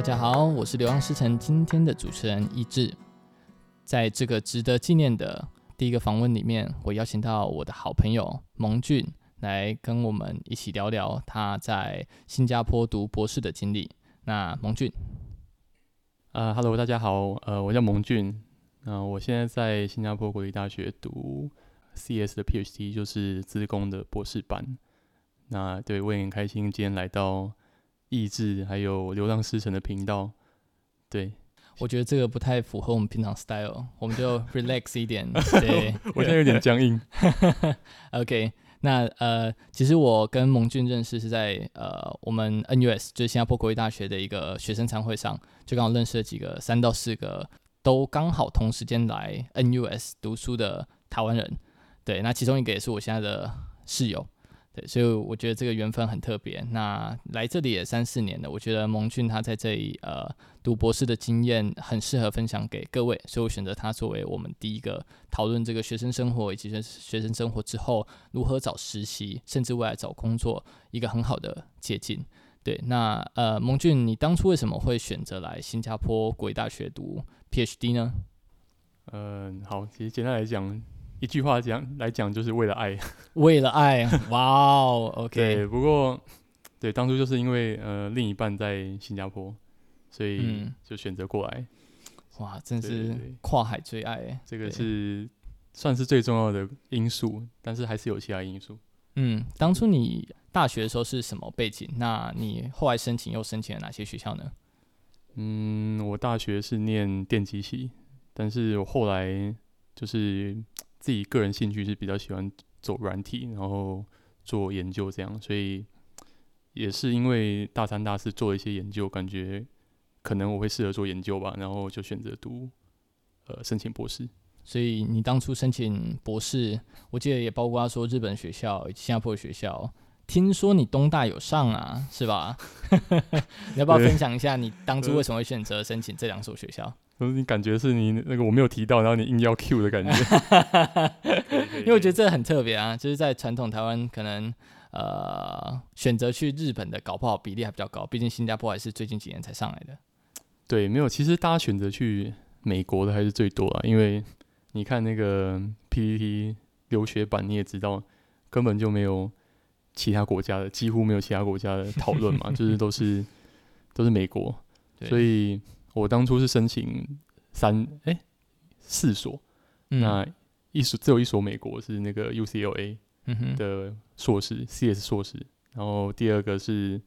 大家好，我是流浪诗城今天的主持人一志。在这个值得纪念的第一个访问里面，我邀请到我的好朋友蒙俊来跟我们一起聊聊他在新加坡读博士的经历。那蒙俊，呃哈喽，大家好，呃，我叫蒙俊，那、我现在在新加坡国立大学读 CS 的 PhD，就是资工的博士班。那对，我也很开心今天来到。意志还有流浪诗城的频道，对，我觉得这个不太符合我们平常 style，我们就 relax 一点。对，我现在有点僵硬。OK，那呃，其实我跟蒙俊认识是在呃我们 NUS，就是新加坡国立大学的一个学生餐会上，就刚好认识了几个三到四个都刚好同时间来 NUS 读书的台湾人。对，那其中一个也是我现在的室友。对，所以我觉得这个缘分很特别。那来这里也三四年了，我觉得蒙俊他在这里呃读博士的经验很适合分享给各位，所以我选择他作为我们第一个讨论这个学生生活以及学生生活之后如何找实习，甚至未来找工作一个很好的捷径。对，那呃蒙俊，你当初为什么会选择来新加坡国立大学读 PhD 呢？嗯，好，其实简单来讲。一句话讲来讲，就是为了爱，为了爱，哇哦，OK。对，不过对，当初就是因为呃另一半在新加坡，所以就选择过来。嗯、哇，真是跨海最爱，这个是算是最重要的因素，但是还是有其他因素。嗯，当初你大学的时候是什么背景？那你后来申请又申请了哪些学校呢？嗯，我大学是念电机系，但是我后来就是。自己个人兴趣是比较喜欢走软体，然后做研究这样，所以也是因为大三、大四做了一些研究，感觉可能我会适合做研究吧，然后就选择读呃申请博士。所以你当初申请博士，我记得也包括说日本学校以及、新加坡学校，听说你东大有上啊，是吧？你要不要分享一下你当初为什么会选择申请这两所学校？你感觉是你那个我没有提到，然后你硬要 Q 的感觉，因为我觉得这很特别啊，就是在传统台湾，可能呃选择去日本的搞不好比例还比较高，毕竟新加坡还是最近几年才上来的。对，没有，其实大家选择去美国的还是最多啊，因为你看那个 PPT 留学版，你也知道根本就没有其他国家的，几乎没有其他国家的讨论嘛，就是都是都是美国，所以。我当初是申请三哎、欸、四所，嗯、那一所只有一所美国是那个 UCLA 的硕士、嗯、CS 硕士，然后第二个是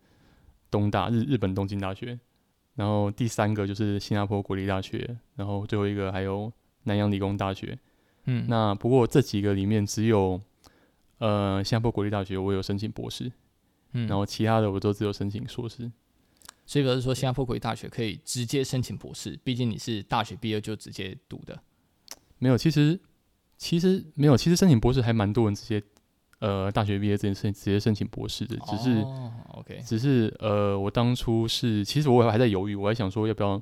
东大日日本东京大学，然后第三个就是新加坡国立大学，然后最后一个还有南洋理工大学。嗯，那不过这几个里面只有呃新加坡国立大学我有申请博士，嗯，然后其他的我都只有申请硕士。所以表示说，新加坡国立大学可以直接申请博士，毕竟你是大学毕业就直接读的。没有，其实其实没有，其实申请博士还蛮多人直接呃大学毕业这件事情直接申请博士的，只是、哦、OK，只是呃我当初是其实我还在犹豫，我还想说要不要，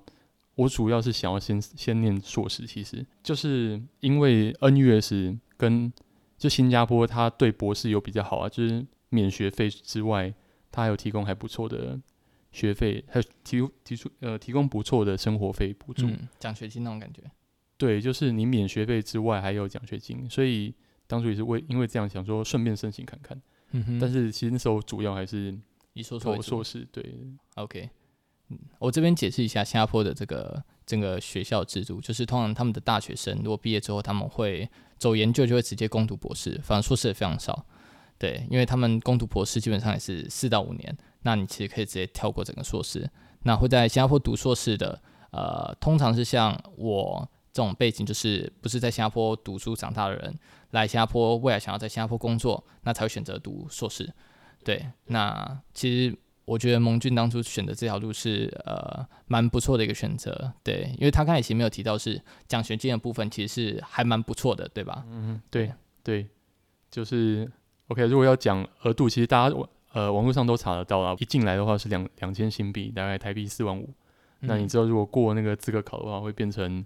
我主要是想要先先念硕士，其实就是因为 NUS 跟就新加坡它对博士有比较好啊，就是免学费之外，它还有提供还不错的。学费还有提提出呃提供不错的生活费补助，奖、嗯、学金那种感觉。对，就是你免学费之外还有奖学金，所以当初也是为因为这样想说顺便申请看看。嗯哼。但是其实那时候主要还是以硕硕硕士。对，OK。嗯，我这边解释一下新加坡的这个整个学校制度，就是通常他们的大学生如果毕业之后他们会走研究，就会直接攻读博士，反正硕士也非常少。对，因为他们攻读博士基本上也是四到五年。那你其实可以直接跳过整个硕士。那会在新加坡读硕士的，呃，通常是像我这种背景，就是不是在新加坡读书长大的人，来新加坡未来想要在新加坡工作，那才会选择读硕士。对，那其实我觉得蒙俊当初选择这条路是呃蛮不错的一个选择。对，因为他刚才其实没有提到是奖学金的部分，其实是还蛮不错的，对吧？嗯，对对，就是 OK。如果要讲额度，其实大家我。呃，网络上都查得到啊。一进来的话是两两千新币，大概台币四万五。嗯。那你知道，如果过那个资格考的话，会变成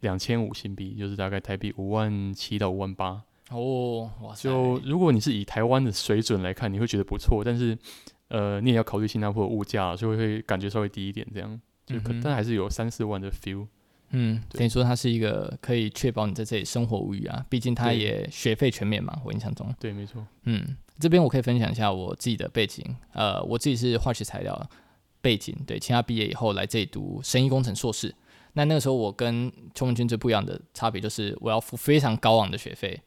两千五新币，就是大概台币五万七到五万八。哦，哇塞！就如果你是以台湾的水准来看，你会觉得不错。但是，呃，你也要考虑新加坡的物价，所以会感觉稍微低一点这样。就可、嗯、但还是有三四万的 feel。嗯，等于说它是一个可以确保你在这里生活无虞啊，毕竟它也学费全免嘛，我印象中。对，没错。嗯，这边我可以分享一下我自己的背景，呃，我自己是化学材料背景，对，清大毕业以后来这里读生医工程硕士。那那个时候我跟邱文君最不一样的差别就是我要付非常高昂的学费。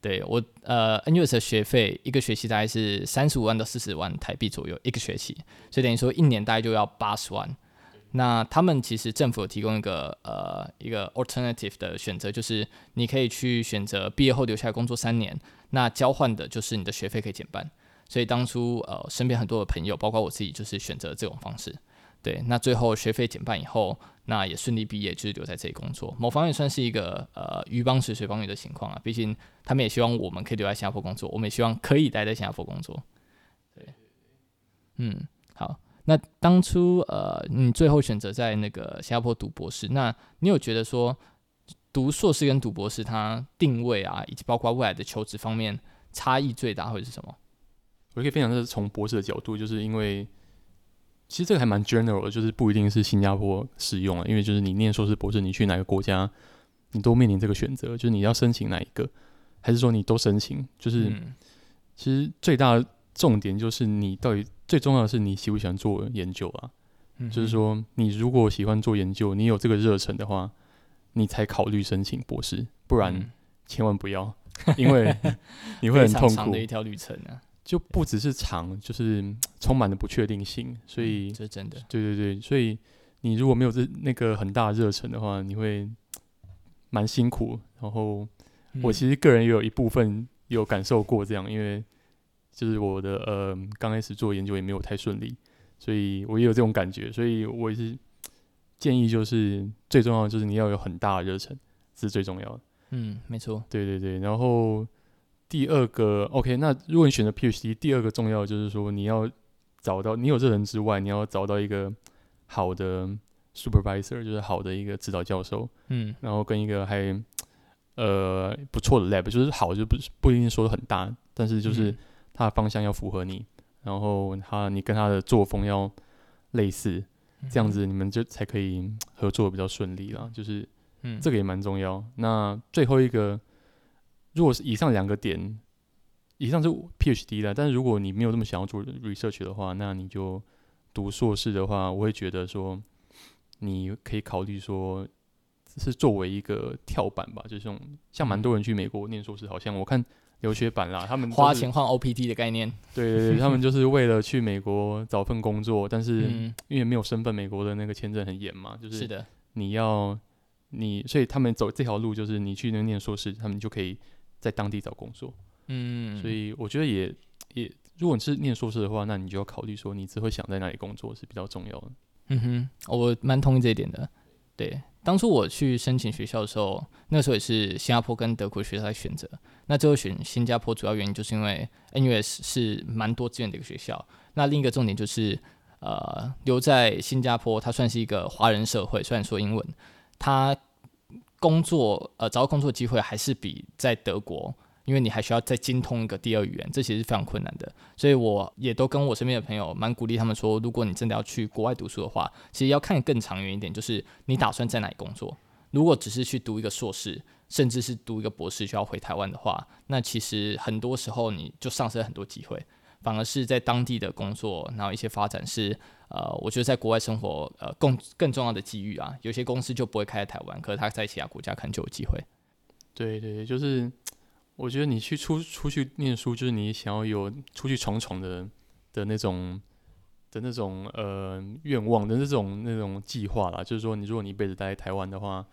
对我，呃，NUS 的学费一个学期大概是三十五万到四十万台币左右一个学期，所以等于说一年大概就要八十万。那他们其实政府有提供一个呃一个 alternative 的选择，就是你可以去选择毕业后留下来工作三年，那交换的就是你的学费可以减半。所以当初呃身边很多的朋友，包括我自己，就是选择这种方式。对，那最后学费减半以后，那也顺利毕业，就是留在这里工作。某方面算是一个呃鱼帮水水帮鱼的情况啊，毕竟他们也希望我们可以留在新加坡工作，我们也希望可以待在新加坡工作。对，嗯，好。那当初呃，你最后选择在那个新加坡读博士，那你有觉得说读硕士跟读博士它定位啊，以及包括未来的求职方面差异最大会是什么？我可以分享的是从博士的角度，就是因为其实这个还蛮 general 的，就是不一定是新加坡适用啊，因为就是你念硕士博士，你去哪个国家，你都面临这个选择，就是你要申请哪一个，还是说你都申请？就是、嗯、其实最大的重点就是你到底。最重要的是你喜不喜欢做研究啊？嗯、就是说，你如果喜欢做研究，你有这个热忱的话，你才考虑申请博士，不然千万不要，嗯、因为 你会很痛苦。长长的一条旅程啊，就不只是长，就是充满了不确定性。所以、嗯、这是真的。对对对，所以你如果没有这那个很大热忱的话，你会蛮辛苦。然后我其实个人也有一部分有感受过这样，因为。就是我的呃，刚开始做研究也没有太顺利，所以我也有这种感觉，所以我也是建议，就是最重要的就是你要有很大的热忱，是最重要的。嗯，没错。对对对，然后第二个 OK，那如果你选择 PhD，第二个重要的就是说你要找到你有热忱之外，你要找到一个好的 supervisor，就是好的一个指导教授。嗯，然后跟一个还呃不错的 lab，就是好就不不一定说很大，但是就是。嗯他的方向要符合你，然后他你跟他的作风要类似，这样子你们就才可以合作比较顺利啦。就是，嗯，这个也蛮重要。那最后一个，如果是以上两个点，以上是 PhD 的，但是如果你没有这么想要做 research 的话，那你就读硕士的话，我会觉得说，你可以考虑说，是作为一个跳板吧，就是像像蛮多人去美国念硕士，好像我看。留学版啦，他们花钱换 OPT 的概念。对对对，他们就是为了去美国找份工作，但是因为没有身份，美国的那个签证很严嘛，就是是的，你要你，所以他们走这条路，就是你去那念硕士，他们就可以在当地找工作。嗯，所以我觉得也也，如果你是念硕士的话，那你就要考虑说，你只会想在哪里工作是比较重要的。嗯哼，我蛮同意这一点的。对，当初我去申请学校的时候，那时候也是新加坡跟德国学校来选择。那最后选新加坡主要原因就是因为 NUS 是蛮多资源的一个学校。那另一个重点就是，呃，留在新加坡，它算是一个华人社会，虽然说英文，它工作呃找到工作机会还是比在德国。因为你还需要再精通一个第二语言，这其实是非常困难的。所以我也都跟我身边的朋友蛮鼓励他们说，如果你真的要去国外读书的话，其实要看更长远一点，就是你打算在哪里工作。如果只是去读一个硕士，甚至是读一个博士就要回台湾的话，那其实很多时候你就丧失了很多机会。反而是在当地的工作，然后一些发展是呃，我觉得在国外生活呃更更重要的机遇啊。有些公司就不会开在台湾，可是他在其他国家可能就有机会。对对，就是。我觉得你去出出去念书，就是你想要有出去闯闯的的那种的那种呃愿望的那种那种计划啦。就是说，你如果你一辈子待在台湾的话，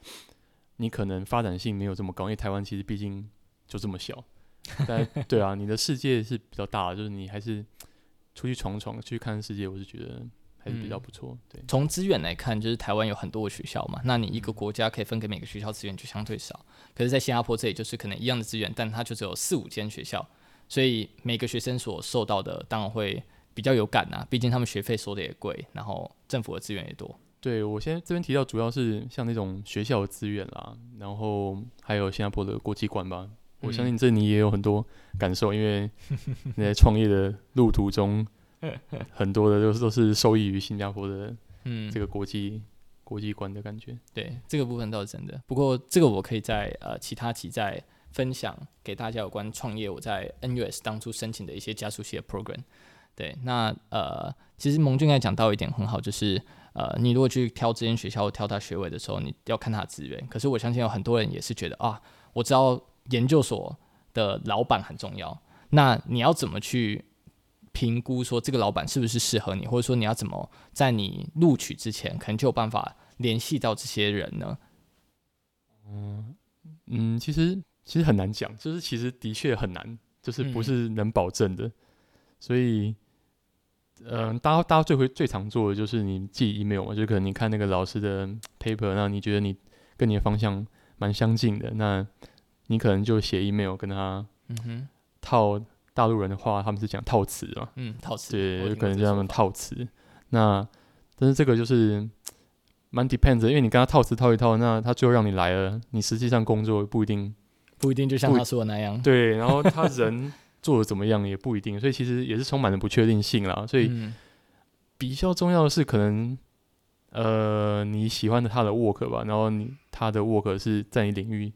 你可能发展性没有这么高，因为台湾其实毕竟就这么小。但 对啊，你的世界是比较大的，就是你还是出去闯闯去看世界，我是觉得。还是比较不错。对，从资源来看，就是台湾有很多的学校嘛，那你一个国家可以分给每个学校资源就相对少。可是，在新加坡这里，就是可能一样的资源，但它就只有四五间学校，所以每个学生所受到的当然会比较有感呐。毕竟他们学费收的也贵，然后政府的资源也多。对，我现在这边提到主要是像那种学校的资源啦，然后还有新加坡的国际馆吧。我相信这你也有很多感受，因为你在创业的路途中。很多的都是都是受益于新加坡的嗯，这个国际国际观的感觉。对，这个部分倒是真的。不过这个我可以在呃其他期再分享给大家有关创业我在 NUS 当初申请的一些加速器的 program。对，那呃其实蒙俊刚才讲到一点很好，就是呃你如果去挑这间学校或挑他学位的时候，你要看他的资源。可是我相信有很多人也是觉得啊，我知道研究所的老板很重要。那你要怎么去评估说这个老板是不是适合你，或者说你要怎么在你录取之前，可能就有办法联系到这些人呢？嗯嗯，其实其实很难讲，就是其实的确很难，就是不是能保证的。嗯、所以，嗯、呃，大家大家最会最常做的就是你寄 email 嘛，就可能你看那个老师的 paper，那你觉得你跟你的方向蛮相近的，那你可能就写 email 跟他，嗯哼。套大陆人的话，他们是讲套词嘛？嗯，套词。对，就可能叫他们套词。那但是这个就是蛮 depends，因为你跟他套词套一套，那他最后让你来了，你实际上工作不一定，不一定就像他说的那样。对，然后他人做的怎么样也不一定，所以其实也是充满了不确定性啦。所以比较重要的是，可能呃你喜欢的他的 work 吧，然后你他的 work 是在你领域。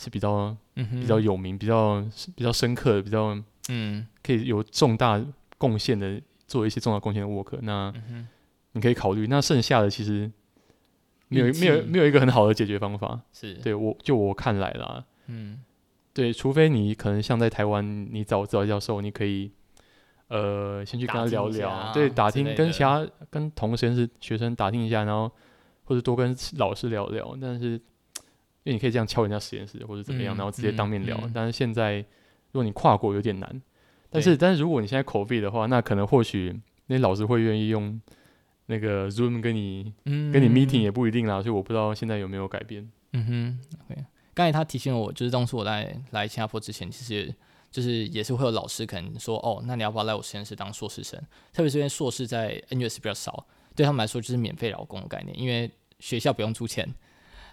是比较比较有名、比较比较深刻的、比较嗯，可以有重大贡献的，做一些重大贡献的 work，那你可以考虑。那剩下的其实没有没有没有一个很好的解决方法。是对我就我看来啦，嗯，对，除非你可能像在台湾，你找指导教授，你可以呃先去跟他聊聊，对，打听跟其他跟同实验室学生打听一下，然后或者多跟老师聊聊，但是。因为你可以这样敲人家实验室或者怎么样，嗯、然后直接当面聊。嗯嗯、但是现在，如果你跨国有点难。但是，但是如果你现在 COVID 的话，那可能或许那老师会愿意用那个 Zoom 跟你、嗯、跟你 meeting 也不一定啦。所以我不知道现在有没有改变。嗯哼，OK。刚才他提醒了我，就是当初我在来新加坡之前，其实就是也是会有老师可能说，哦，那你要不要来我实验室当硕士生？特别是因为硕士在 NUS 比较少，对他们来说就是免费劳工的概念，因为学校不用出钱。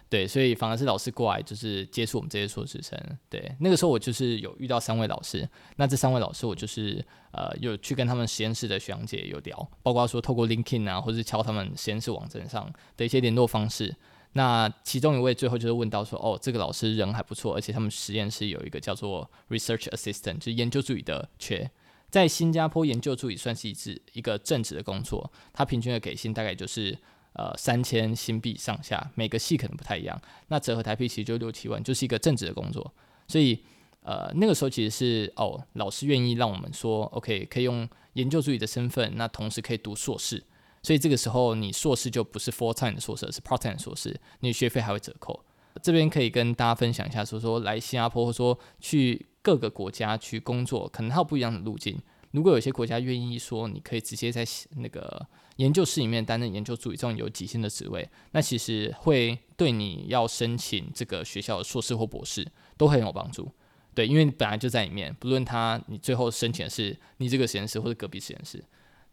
对，所以反而是老师过来就是接触我们这些硕士生。对，那个时候我就是有遇到三位老师，那这三位老师我就是呃有去跟他们实验室的学长姐有聊，包括说透过 LinkedIn 啊，或者是敲他们实验室网站上的一些联络方式。那其中一位最后就是问到说，哦，这个老师人还不错，而且他们实验室有一个叫做 Research Assistant，就是研究助理的缺，在新加坡研究助理算是一职一个正职的工作，他平均的给薪大概就是。呃，三千新币上下，每个系可能不太一样。那折合台币其实就六七万，就是一个正职的工作。所以，呃，那个时候其实是哦，老师愿意让我们说，OK，可以用研究助理的身份，那同时可以读硕士。所以这个时候你硕士就不是 full time 的硕士，是 part time 的硕士，你学费还会折扣。这边可以跟大家分享一下，说说来新加坡或说去各个国家去工作，可能它有不一样的路径。如果有些国家愿意说，你可以直接在那个。研究室里面担任研究助理这种有级薪的职位，那其实会对你要申请这个学校的硕士或博士都很有帮助。对，因为你本来就在里面，不论他你最后申请的是你这个实验室或者隔壁实验室。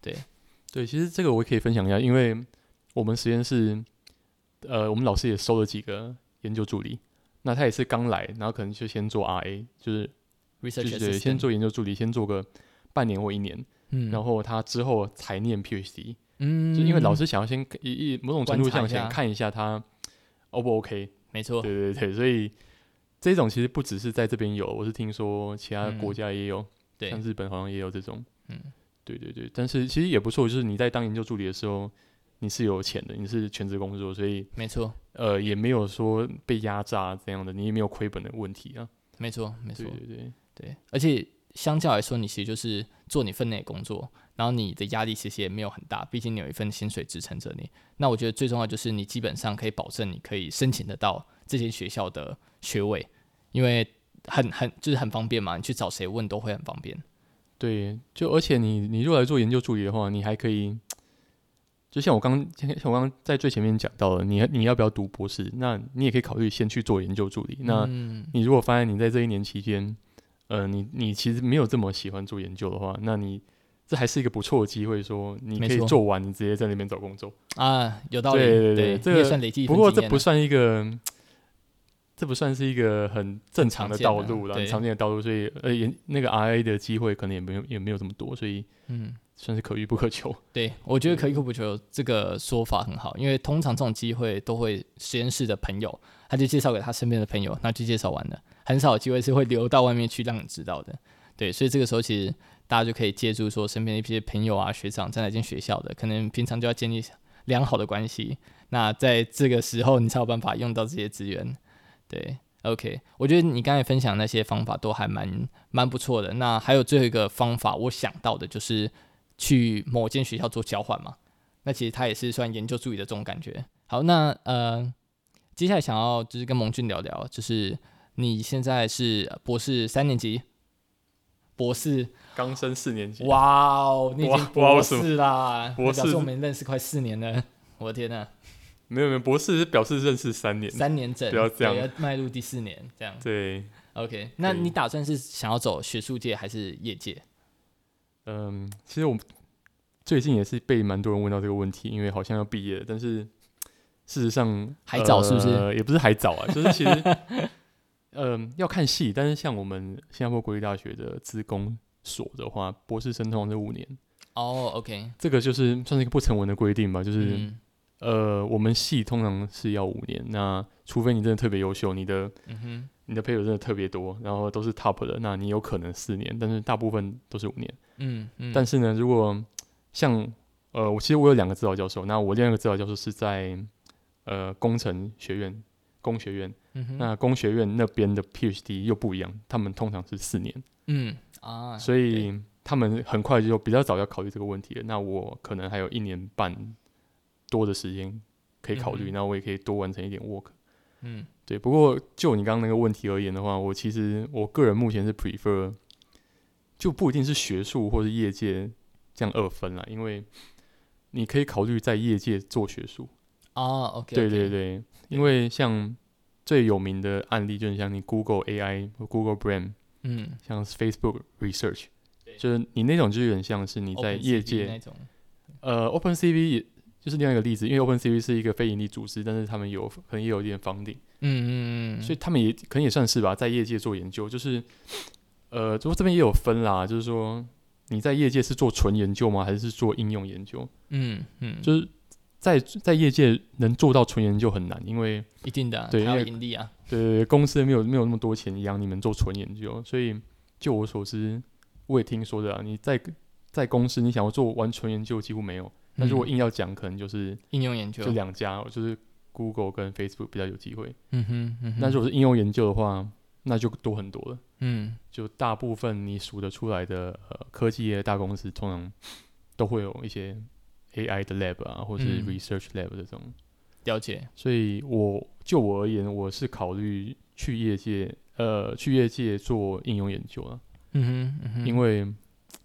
对，对，其实这个我也可以分享一下，因为我们实验室，呃，我们老师也收了几个研究助理，那他也是刚来，然后可能就先做 RA，就是 research，对，先做研究助理，先做个半年或一年，嗯，然后他之后才念 PhD。嗯，就因为老师想要先一一某种程度上先看一下他 O 不 OK，没错，对对对，所以这种其实不只是在这边有，我是听说其他国家也有，嗯、对，像日本好像也有这种，嗯，对对对，但是其实也不错，就是你在当研究助理的时候，你是有钱的，你是全职工作，所以没错，呃，也没有说被压榨这样的，你也没有亏本的问题啊，没错没错，对对对。对，而且相较来说，你其实就是做你分内工作。然后你的压力其实也没有很大，毕竟你有一份薪水支撑着你。那我觉得最重要就是你基本上可以保证你可以申请得到这些学校的学位，因为很很就是很方便嘛，你去找谁问都会很方便。对，就而且你你如果来做研究助理的话，你还可以，就像我刚像我刚刚在最前面讲到了，你你要不要读博士？那你也可以考虑先去做研究助理。那你如果发现你在这一年期间，呃，你你其实没有这么喜欢做研究的话，那你这还是一个不错的机会，说你可以做完，你直接在那边找工作啊，有道理。对对对，这个算累积。不过这不算一个，这不算是一个很正常的道路了，很常见的道路，所以呃，也那个 RA 的机会可能也没有也没有这么多，所以嗯，算是可遇不可求。对，我觉得可遇不可求这个说法很好，因为通常这种机会都会实验室的朋友，他就介绍给他身边的朋友，那就介绍完了，很少机会是会流到外面去让你知道的。对，所以这个时候其实大家就可以借助说身边的一些朋友啊、学长在哪间学校的，可能平常就要建立良好的关系，那在这个时候你才有办法用到这些资源。对，OK，我觉得你刚才分享那些方法都还蛮蛮不错的。那还有最后一个方法，我想到的就是去某间学校做交换嘛。那其实它也是算研究助理的这种感觉。好，那呃，接下来想要就是跟蒙俊聊聊，就是你现在是博士三年级，博士刚升四年级。哇哦，你已经博士啦！博士，我们认识快四年了，我的天呐！没有没有，博士是表示认识三年，三年整，不要这样，要迈入第四年这样。对，OK，那你打算是想要走学术界还是业界？嗯，其实我最近也是被蛮多人问到这个问题，因为好像要毕业了，但是事实上还早是不是？呃，也不是还早啊，就是其实，嗯，要看系，但是像我们新加坡国立大学的资工所的话，博士生通常是五年。哦，OK，这个就是算是一个不成文的规定吧，就是。嗯呃，我们系通常是要五年，那除非你真的特别优秀，你的、嗯、哼你的 paper 真的特别多，然后都是 top 的，那你有可能四年，但是大部分都是五年。嗯嗯。但是呢，如果像呃，我其实我有两个指导教授，那我另外一个指导教授是在呃工程学院工学院，嗯、那工学院那边的 PhD 又不一样，他们通常是四年。嗯啊，所以他们很快就比较早要考虑这个问题了。那我可能还有一年半。多的时间可以考虑，那、嗯、我也可以多完成一点 work。嗯，对。不过就你刚刚那个问题而言的话，我其实我个人目前是 prefer，就不一定是学术或是业界这样二分了，因为你可以考虑在业界做学术。哦，OK，对对对，因为像最有名的案例就是像你 Google AI 或 Google Brain，嗯，像 Facebook Research，就是你那种就有点像是你在业界。那种，呃，OpenCV 也。就是另外一个例子，因为 OpenCV 是一个非盈利组织，但是他们有可能也有一点 funding，嗯嗯嗯，所以他们也可能也算是吧，在业界做研究，就是，呃，不过这边也有分啦，就是说你在业界是做纯研究吗，还是做应用研究？嗯嗯，就是在在业界能做到纯研究很难，因为一定的，对，要盈利啊，对对对，公司没有没有那么多钱养你们做纯研究，所以就我所知，我也听说的啊，你在在公司你想要做完纯研究几乎没有。那如果硬要讲，可能就是应用研究，就两家，就是 Google 跟 Facebook 比较有机会。嗯哼，嗯哼。那如果是应用研究的话，那就多很多了。嗯，就大部分你数得出来的呃科技业大公司，通常都会有一些 AI 的 lab 啊，或是 research lab 这种。嗯、了解。所以我就我而言，我是考虑去业界，呃，去业界做应用研究了。嗯哼，嗯哼。因为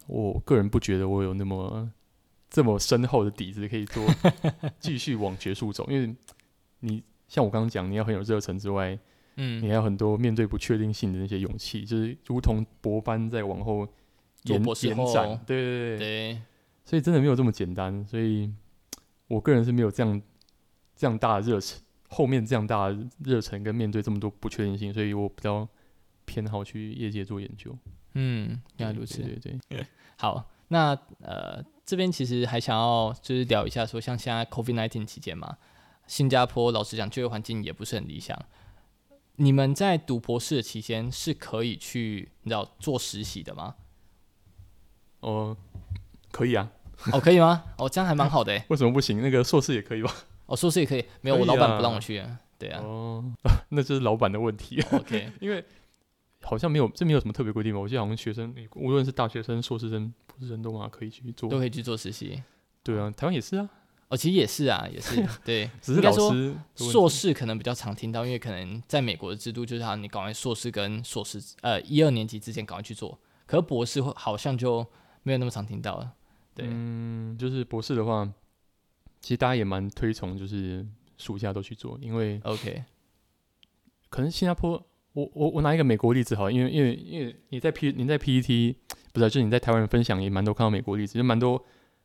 我个人不觉得我有那么。这么深厚的底子可以做，继续往学术走，因为你像我刚刚讲，你要很有热忱之外，嗯，你还有很多面对不确定性的那些勇气，就是如同博班在往后延延展，对对对，对所以真的没有这么简单，所以我个人是没有这样这样大的热忱，后面这样大的热忱跟面对这么多不确定性，所以我比较偏好去业界做研究。嗯，原来如此，对对对，好。那呃，这边其实还想要就是聊一下，说像现在 COVID-19 期间嘛，新加坡老实讲，就业环境也不是很理想。你们在读博士的期间是可以去你知道做实习的吗？哦，可以啊。哦，可以吗？哦，这样还蛮好的诶。为什么不行？那个硕士也可以吧？哦，硕士也可以。没有，我老板不让我去。对啊。哦，那就是老板的问题。OK，因为。好像没有，这没有什么特别规定吧？我记得好像学生，无论是大学生、硕士生、博士生都嘛可以去做，都可以去做实习。对啊，台湾也是啊。哦，其实也是啊，也是。对，只是老师硕士可能比较常听到，因为可能在美国的制度就是，好，你搞完硕士跟硕士呃一二年级之前赶快去做。可是博士好像就没有那么常听到了。对，嗯，就是博士的话，其实大家也蛮推崇，就是暑假都去做，因为 OK，可能新加坡。我我我拿一个美国例子好，因为因为因为你在 P 你在 PET 不是、啊，就是你在台湾分享也蛮多看到美国例子，就蛮多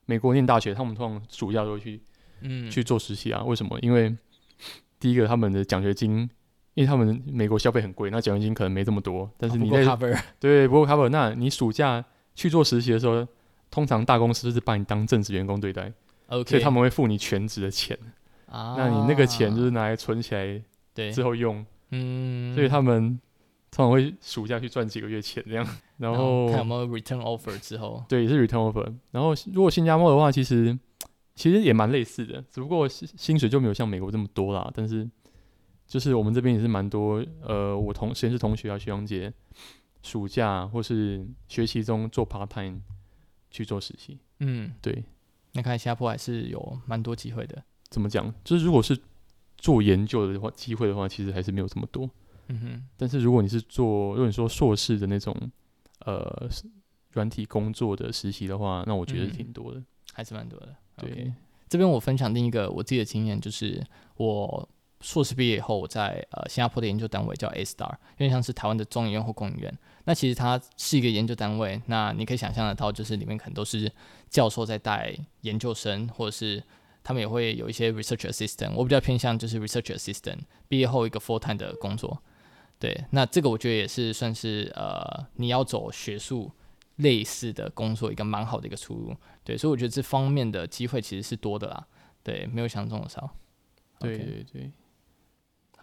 美国念大学，他们通常暑假都会去嗯去做实习啊。为什么？因为第一个他们的奖学金因为他们美国消费很贵，那奖学金可能没这么多，但是你在、对不过 cover，那你暑假去做实习的时候，通常大公司是把你当正职员工对待，OK，所以他们会付你全职的钱，啊，那你那个钱就是拿来存起来，对，之后用，嗯，所以他们通常会暑假去赚几个月钱这样，然后，然后看有没有 return offer 之后，对，是 return offer，然后如果新加坡的话，其实其实也蛮类似的，只不过薪水就没有像美国这么多啦，但是。就是我们这边也是蛮多，呃，我同实验室同学啊、学长姐，暑假或是学期中做 part time 去做实习。嗯，对。那看新加坡还是有蛮多机会的。怎么讲？就是如果是做研究的话，机会的话，其实还是没有这么多。嗯哼。但是如果你是做，如果你说硕士的那种，呃，软体工作的实习的话，那我觉得挺多的，嗯、还是蛮多的。对。Okay. 这边我分享另一个我自己的经验，就是我。硕士毕业以后，我在呃新加坡的研究单位叫 A Star，有点像是台湾的中研院或工研院。那其实它是一个研究单位，那你可以想象得到，就是里面可能都是教授在带研究生，或者是他们也会有一些 research assistant。我比较偏向就是 research assistant，毕业后一个 full time 的工作。对，那这个我觉得也是算是呃你要走学术类似的工作一个蛮好的一个出路。对，所以我觉得这方面的机会其实是多的啦。对，没有想象中的少。对对对。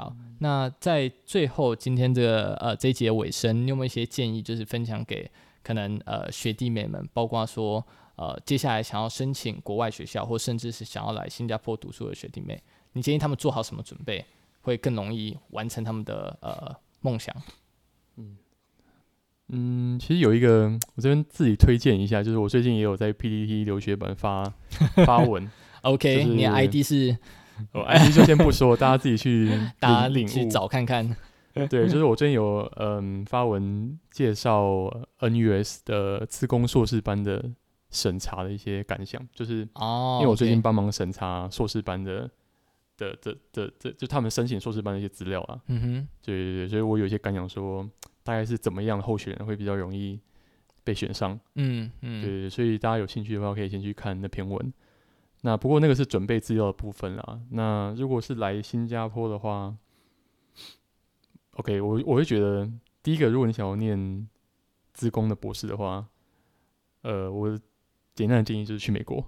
好，那在最后今天这个呃这一节尾声，你有没有一些建议，就是分享给可能呃学弟妹们，包括说呃接下来想要申请国外学校，或甚至是想要来新加坡读书的学弟妹，你建议他们做好什么准备，会更容易完成他们的呃梦想？嗯嗯，其实有一个我这边自己推荐一下，就是我最近也有在 PPT 留学本发发文，OK，你的 ID 是？我 ID 就先不说，大家自己去大家去找看看。对，就是我最近有嗯发文介绍 NUS 的自工硕士班的审查的一些感想，就是哦，因为我最近帮忙审查硕士班的的的的的，就他们申请硕士班的一些资料啊。嗯哼，对对对，所以我有一些感想，说大概是怎么样的候选人会比较容易被选上。嗯嗯，对，所以大家有兴趣的话，可以先去看那篇文。那不过那个是准备资料的部分啦。那如果是来新加坡的话，OK，我我会觉得第一个，如果你想要念资工的博士的话，呃，我简单的建议就是去美国。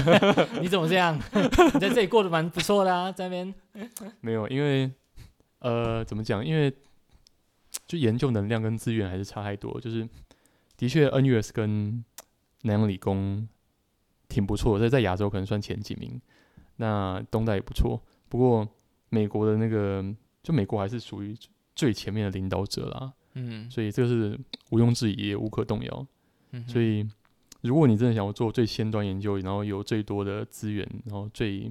你怎么这样？你在这里过得蛮不错的啊，在那边。没有，因为呃，怎么讲？因为就研究能量跟资源还是差太多。就是的确，NUS 跟南洋理工。挺不错的，在在亚洲可能算前几名。那东大也不错，不过美国的那个，就美国还是属于最前面的领导者啦。嗯，所以这个是毋庸置疑，也无可动摇。嗯，所以如果你真的想要做最先端研究，然后有最多的资源，然后最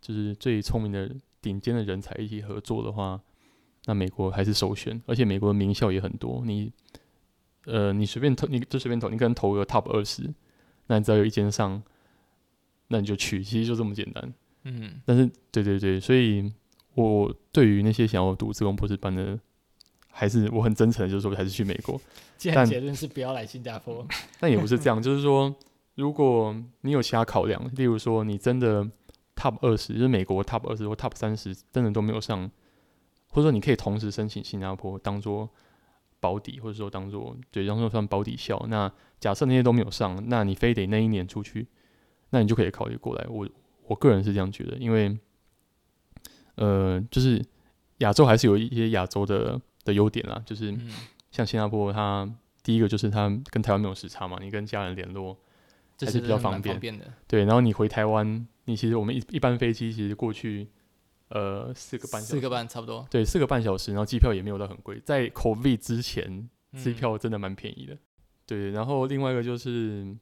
就是最聪明的顶尖的人才一起合作的话，那美国还是首选。而且美国的名校也很多，你呃，你随便投，你就随便投，你可能投个 top 二十。那你只要有一间上，那你就去，其实就这么简单。嗯，但是对对对，所以我对于那些想要读自工博士班的，还是我很真诚的，就是说还是去美国。既然结论是不要来新加坡，但也不是这样，就是说，如果你有其他考量，例如说你真的 top 二十，就是美国 top 二十或 top 三十，真的都没有上，或者说你可以同时申请新加坡当做保底，或者说当做对，当做算保底校，那。假设那些都没有上，那你非得那一年出去，那你就可以考虑过来。我我个人是这样觉得，因为，呃，就是亚洲还是有一些亚洲的的优点啦，就是像新加坡，它第一个就是它跟台湾没有时差嘛，你跟家人联络还是比较方便，方便的。对，然后你回台湾，你其实我们一一般飞机其实过去，呃，四个半小时，四个半差不多，对，四个半小时，然后机票也没有到很贵，在 COVID 之前，机票真的蛮便宜的。对，然后另外一个就是，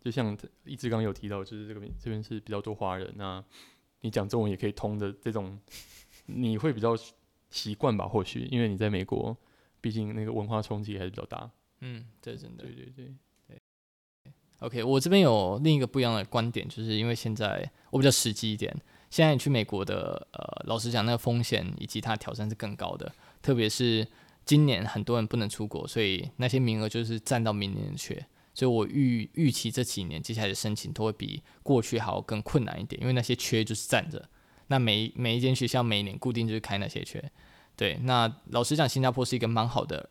就像一直刚刚有提到，就是这个这边是比较多华人，那你讲中文也可以通的这种，你会比较习惯吧？或许因为你在美国，毕竟那个文化冲击还是比较大。嗯，这真的。对对对对。OK，我这边有另一个不一样的观点，就是因为现在我比较实际一点，现在你去美国的，呃，老实讲，那个风险以及它挑战是更高的，特别是。今年很多人不能出国，所以那些名额就是占到明年的缺，所以我预预期这几年接下来的申请都会比过去还要更困难一点，因为那些缺就是占着。那每每一间学校每一年固定就是开那些缺，对，那老实讲，新加坡是一个蛮好的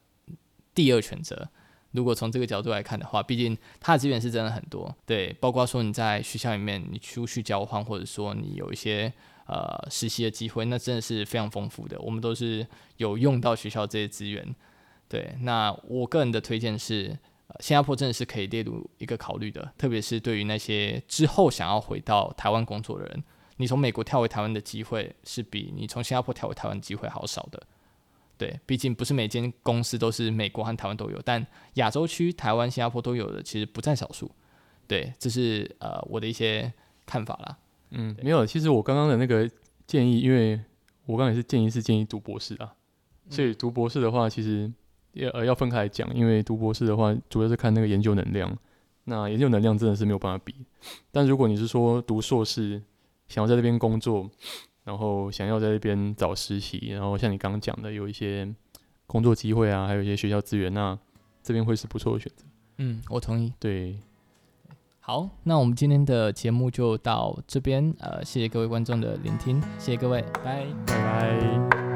第二选择。如果从这个角度来看的话，毕竟它的资源是真的很多，对，包括说你在学校里面你出去交换，或者说你有一些呃实习的机会，那真的是非常丰富的。我们都是有用到学校这些资源，对。那我个人的推荐是，呃，新加坡真的是可以列入一个考虑的，特别是对于那些之后想要回到台湾工作的人，你从美国跳回台湾的机会是比你从新加坡跳回台湾机会好少的。对，毕竟不是每间公司都是美国和台湾都有，但亚洲区台湾、新加坡都有的，其实不在少数。对，这是呃我的一些看法啦。嗯，没有，其实我刚刚的那个建议，因为我刚才是建议是建议读博士啊，所以读博士的话，其实要呃要分开来讲，因为读博士的话，主要是看那个研究能量，那研究能量真的是没有办法比。但如果你是说读硕士，想要在这边工作。然后想要在这边找实习，然后像你刚刚讲的，有一些工作机会啊，还有一些学校资源，那这边会是不错的选择。嗯，我同意。对，好，那我们今天的节目就到这边，呃，谢谢各位观众的聆听，谢谢各位，拜拜拜。